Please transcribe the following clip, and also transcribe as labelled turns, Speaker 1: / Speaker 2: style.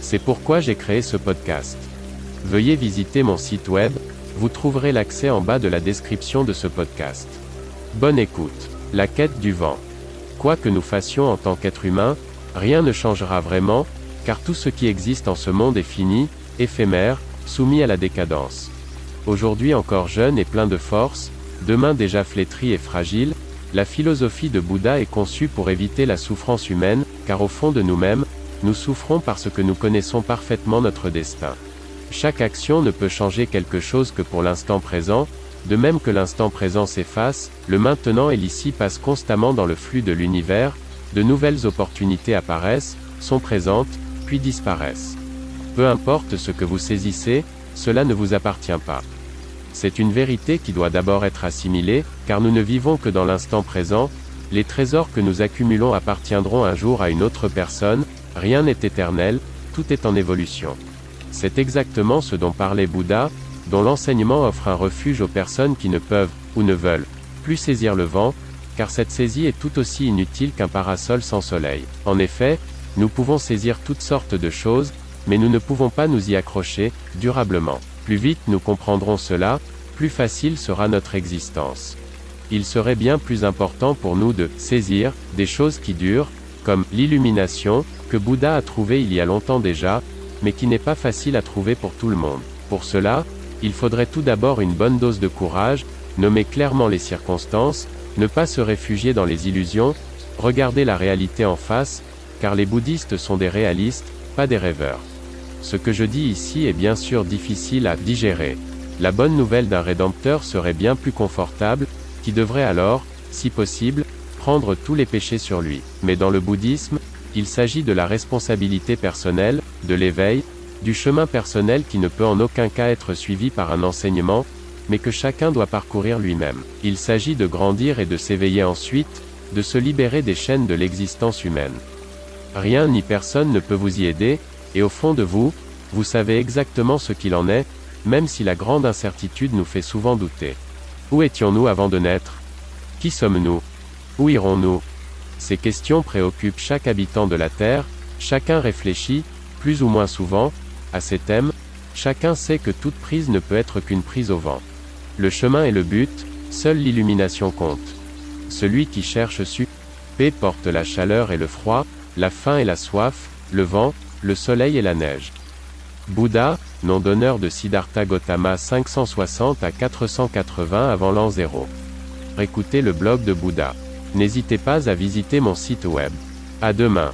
Speaker 1: C'est pourquoi j'ai créé ce podcast. Veuillez visiter mon site web, vous trouverez l'accès en bas de la description de ce podcast. Bonne écoute. La quête du vent. Quoi que nous fassions en tant qu'être humain, rien ne changera vraiment, car tout ce qui existe en ce monde est fini, éphémère, soumis à la décadence. Aujourd'hui encore jeune et plein de force, demain déjà flétri et fragile, la philosophie de Bouddha est conçue pour éviter la souffrance humaine, car au fond de nous-mêmes, nous souffrons parce que nous connaissons parfaitement notre destin. Chaque action ne peut changer quelque chose que pour l'instant présent, de même que l'instant présent s'efface, le maintenant et l'ici passent constamment dans le flux de l'univers, de nouvelles opportunités apparaissent, sont présentes, puis disparaissent. Peu importe ce que vous saisissez, cela ne vous appartient pas. C'est une vérité qui doit d'abord être assimilée, car nous ne vivons que dans l'instant présent, les trésors que nous accumulons appartiendront un jour à une autre personne, rien n'est éternel, tout est en évolution. C'est exactement ce dont parlait Bouddha, dont l'enseignement offre un refuge aux personnes qui ne peuvent, ou ne veulent, plus saisir le vent, car cette saisie est tout aussi inutile qu'un parasol sans soleil. En effet, nous pouvons saisir toutes sortes de choses, mais nous ne pouvons pas nous y accrocher, durablement. Plus vite nous comprendrons cela, plus facile sera notre existence. Il serait bien plus important pour nous de saisir des choses qui durent, comme l'illumination, que Bouddha a trouvé il y a longtemps déjà, mais qui n'est pas facile à trouver pour tout le monde. Pour cela, il faudrait tout d'abord une bonne dose de courage, nommer clairement les circonstances, ne pas se réfugier dans les illusions, regarder la réalité en face, car les bouddhistes sont des réalistes, pas des rêveurs. Ce que je dis ici est bien sûr difficile à digérer. La bonne nouvelle d'un rédempteur serait bien plus confortable, qui devrait alors, si possible, prendre tous les péchés sur lui. Mais dans le bouddhisme, il s'agit de la responsabilité personnelle, de l'éveil, du chemin personnel qui ne peut en aucun cas être suivi par un enseignement, mais que chacun doit parcourir lui-même. Il s'agit de grandir et de s'éveiller ensuite, de se libérer des chaînes de l'existence humaine. Rien ni personne ne peut vous y aider, et au fond de vous, vous savez exactement ce qu'il en est, même si la grande incertitude nous fait souvent douter. Où étions-nous avant de naître? Qui sommes-nous? Où irons-nous? Ces questions préoccupent chaque habitant de la Terre, chacun réfléchit, plus ou moins souvent, à ces thèmes, chacun sait que toute prise ne peut être qu'une prise au vent. Le chemin est le but, seule l'illumination compte. Celui qui cherche su, paix porte la chaleur et le froid, la faim et la soif, le vent, le soleil et la neige. Bouddha, nom d'honneur de Siddhartha Gautama 560 à 480 avant l'an 0. Écoutez le blog de Bouddha. N'hésitez pas à visiter mon site web. À demain.